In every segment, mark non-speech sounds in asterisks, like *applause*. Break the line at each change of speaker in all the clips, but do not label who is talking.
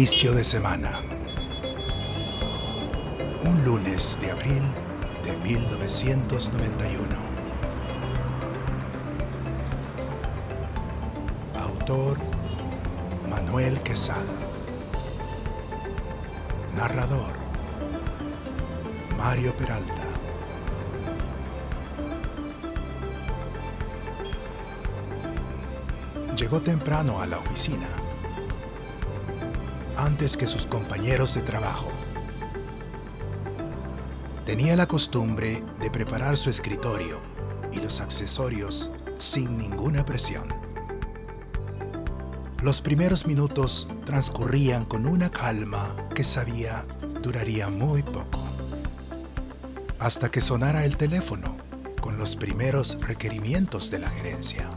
Inicio de semana. Un lunes de abril de 1991. Autor Manuel Quesada. Narrador Mario Peralta. Llegó temprano a la oficina, antes que sus compañeros de trabajo. Tenía la costumbre de preparar su escritorio y los accesorios sin ninguna presión. Los primeros minutos transcurrían con una calma que sabía duraría muy poco. Hasta que sonara el teléfono con los primeros requerimientos de la gerencia.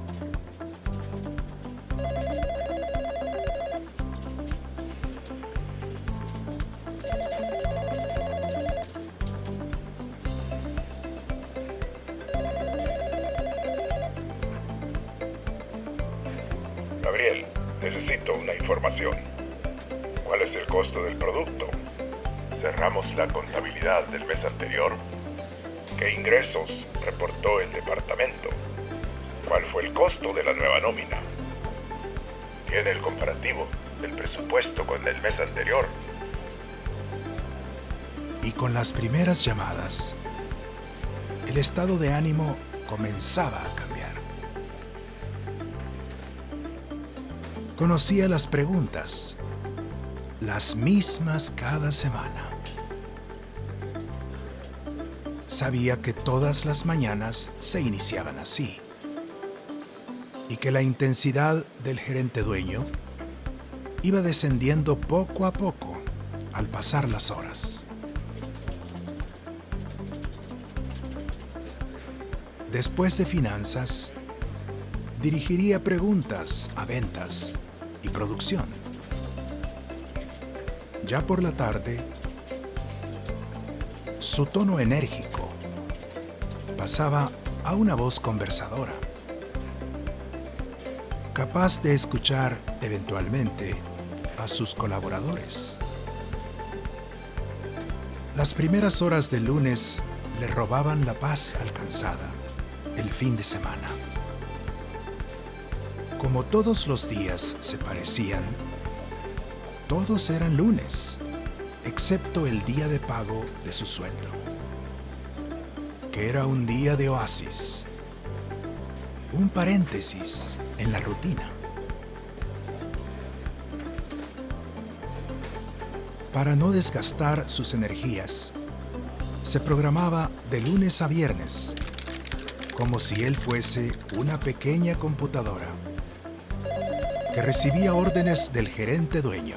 Información. ¿Cuál es el costo del producto? ¿Cerramos la contabilidad del mes anterior? ¿Qué ingresos reportó el departamento? ¿Cuál fue el costo de la nueva nómina? ¿Tiene el comparativo del presupuesto con el mes anterior?
Y con las primeras llamadas, el estado de ánimo comenzaba a cambiar. Conocía las preguntas, las mismas cada semana. Sabía que todas las mañanas se iniciaban así y que la intensidad del gerente dueño iba descendiendo poco a poco al pasar las horas. Después de finanzas, dirigiría preguntas a ventas y producción. Ya por la tarde, su tono enérgico pasaba a una voz conversadora, capaz de escuchar eventualmente a sus colaboradores. Las primeras horas del lunes le robaban la paz alcanzada el fin de semana. Como todos los días se parecían, todos eran lunes, excepto el día de pago de su sueldo, que era un día de oasis, un paréntesis en la rutina. Para no desgastar sus energías, se programaba de lunes a viernes, como si él fuese una pequeña computadora que recibía órdenes del gerente dueño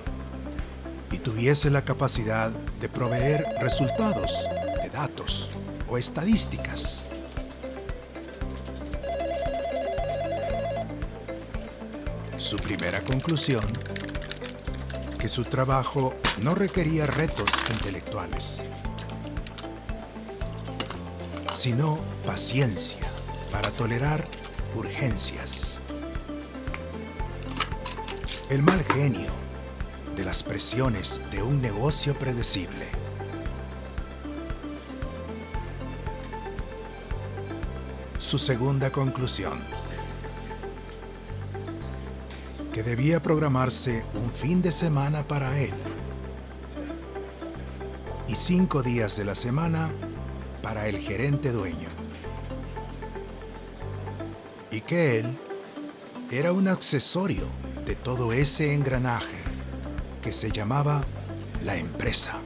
y tuviese la capacidad de proveer resultados de datos o estadísticas. Su primera conclusión, que su trabajo no requería retos intelectuales, sino paciencia para tolerar urgencias. El mal genio de las presiones de un negocio predecible. Su segunda conclusión, que debía programarse un fin de semana para él y cinco días de la semana para el gerente dueño. Y que él era un accesorio de todo ese engranaje que se llamaba la empresa.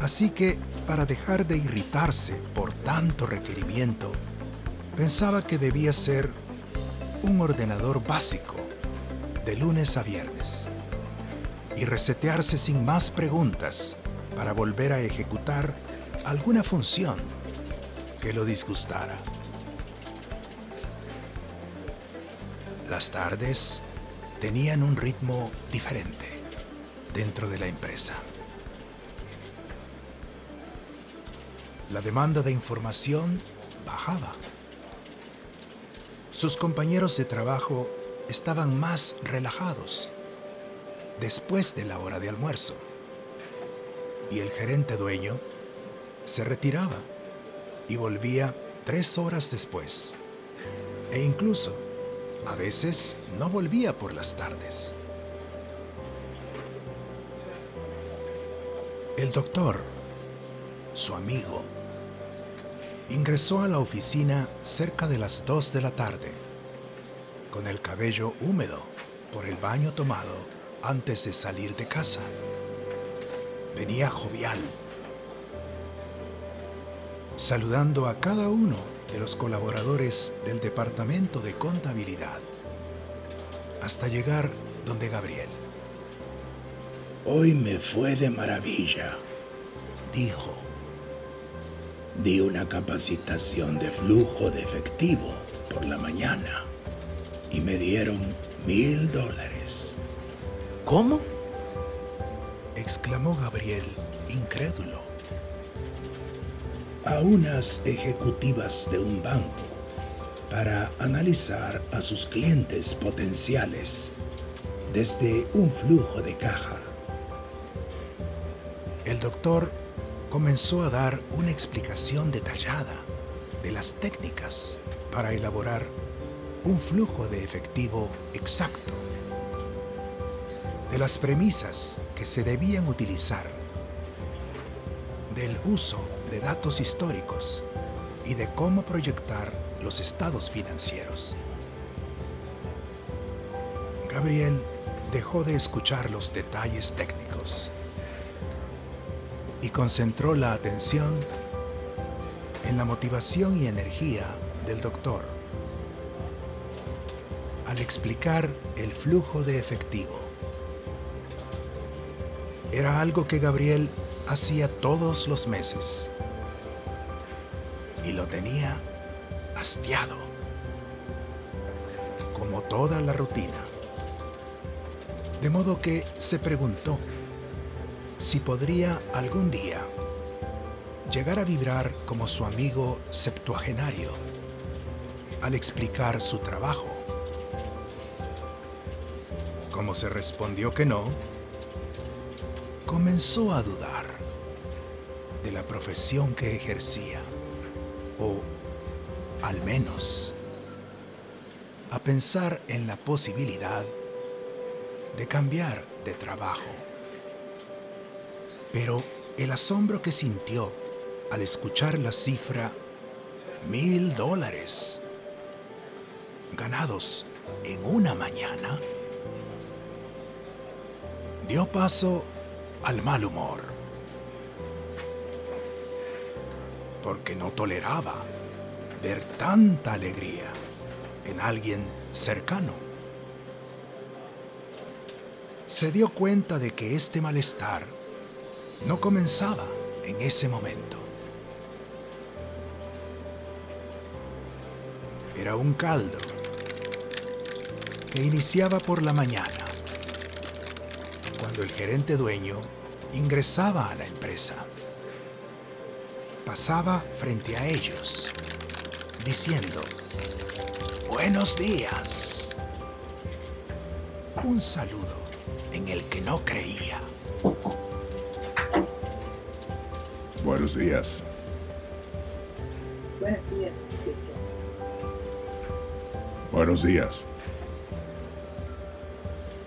Así que, para dejar de irritarse por tanto requerimiento, pensaba que debía ser un ordenador básico de lunes a viernes y resetearse sin más preguntas para volver a ejecutar alguna función que lo disgustara. Las tardes tenían un ritmo diferente dentro de la empresa. La demanda de información bajaba. Sus compañeros de trabajo estaban más relajados después de la hora de almuerzo. Y el gerente dueño se retiraba y volvía tres horas después. E incluso, a veces, no volvía por las tardes. El doctor, su amigo, ingresó a la oficina cerca de las dos de la tarde, con el cabello húmedo por el baño tomado antes de salir de casa. Venía jovial, saludando a cada uno de los colaboradores del departamento de contabilidad, hasta llegar donde Gabriel.
Hoy me fue de maravilla, dijo. Di una capacitación de flujo de efectivo por la mañana y me dieron mil dólares.
¿Cómo? exclamó Gabriel, incrédulo.
A unas ejecutivas de un banco para analizar a sus clientes potenciales desde un flujo de caja.
El doctor comenzó a dar una explicación detallada de las técnicas para elaborar un flujo de efectivo exacto de las premisas que se debían utilizar, del uso de datos históricos y de cómo proyectar los estados financieros. Gabriel dejó de escuchar los detalles técnicos y concentró la atención en la motivación y energía del doctor al explicar el flujo de efectivo era algo que Gabriel hacía todos los meses. Y lo tenía hastiado, como toda la rutina. De modo que se preguntó si podría algún día llegar a vibrar como su amigo septuagenario al explicar su trabajo. Como se respondió que no, comenzó a dudar de la profesión que ejercía, o al menos a pensar en la posibilidad de cambiar de trabajo. Pero el asombro que sintió al escuchar la cifra mil dólares ganados en una mañana dio paso al mal humor, porque no toleraba ver tanta alegría en alguien cercano. Se dio cuenta de que este malestar no comenzaba en ese momento. Era un caldo que iniciaba por la mañana cuando el gerente dueño ingresaba a la empresa. Pasaba frente a ellos, diciendo, Buenos días. Un saludo en el que no creía.
Buenos días.
Buenos días.
Buenos días.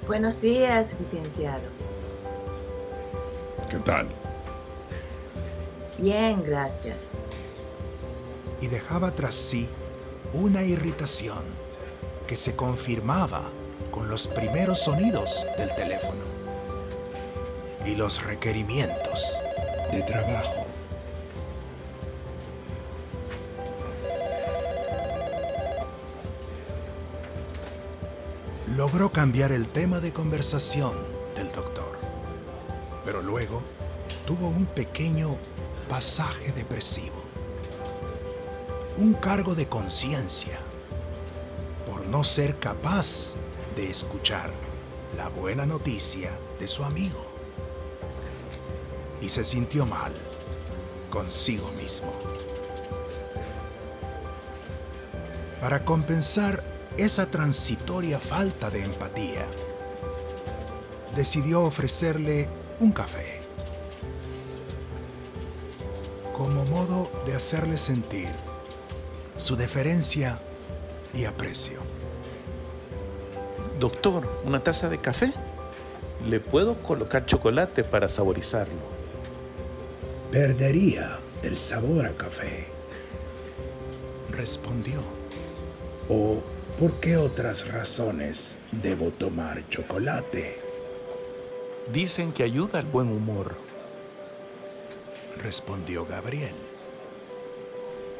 Buenos días, licenciado.
¿Qué tal?
Bien, gracias.
Y dejaba tras sí una irritación que se confirmaba con los primeros sonidos del teléfono y los requerimientos de trabajo. Logró cambiar el tema de conversación del doctor, pero luego tuvo un pequeño pasaje depresivo, un cargo de conciencia por no ser capaz de escuchar la buena noticia de su amigo. Y se sintió mal consigo mismo. Para compensar esa transitoria falta de empatía, decidió ofrecerle un café como modo de hacerle sentir su deferencia y aprecio.
Doctor, ¿una taza de café? ¿Le puedo colocar chocolate para saborizarlo?
Perdería el sabor a café.
Respondió.
¿O por qué otras razones debo tomar chocolate?
Dicen que ayuda al buen humor.
Respondió Gabriel.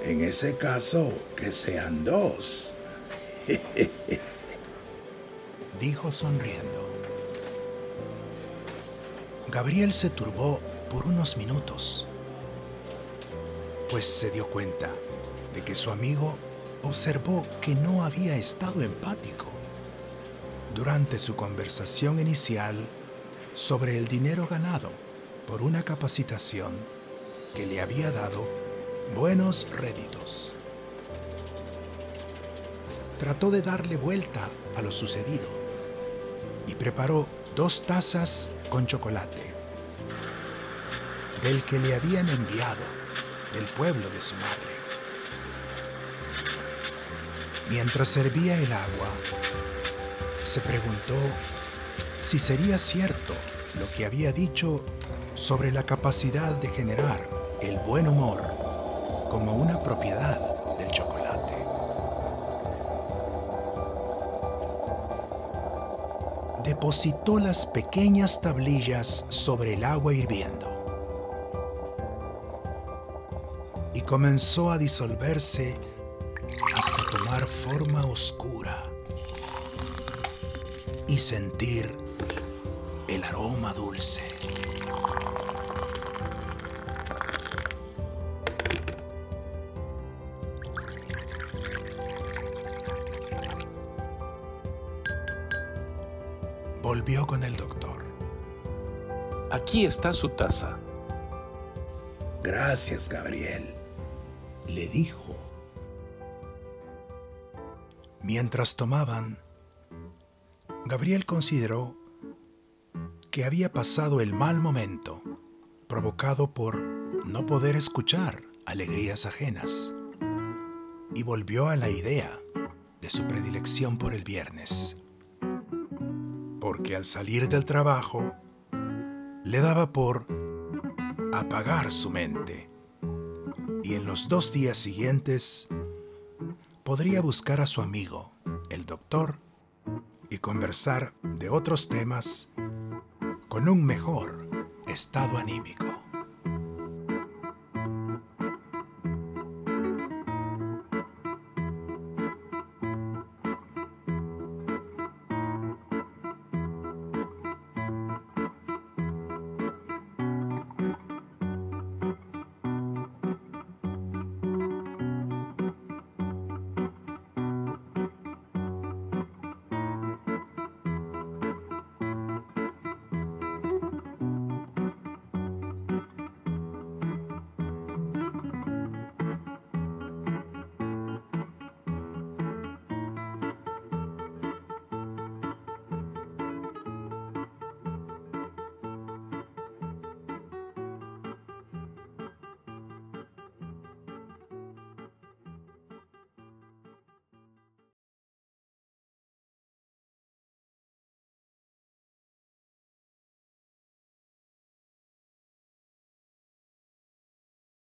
En ese caso, que sean dos. *laughs*
Dijo sonriendo. Gabriel se turbó por unos minutos, pues se dio cuenta de que su amigo observó que no había estado empático durante su conversación inicial sobre el dinero ganado por una capacitación que le había dado buenos réditos. Trató de darle vuelta a lo sucedido y preparó dos tazas con chocolate del que le habían enviado del pueblo de su madre. Mientras servía el agua, se preguntó si sería cierto lo que había dicho sobre la capacidad de generar el buen humor como una propiedad del chocolate. Depositó las pequeñas tablillas sobre el agua hirviendo y comenzó a disolverse hasta tomar forma oscura y sentir el aroma dulce. Volvió con el doctor.
Aquí está su taza.
Gracias, Gabriel, le dijo.
Mientras tomaban, Gabriel consideró que había pasado el mal momento provocado por no poder escuchar alegrías ajenas y volvió a la idea de su predilección por el viernes. Porque al salir del trabajo le daba por apagar su mente y en los dos días siguientes podría buscar a su amigo, el doctor, y conversar de otros temas con un mejor estado anímico.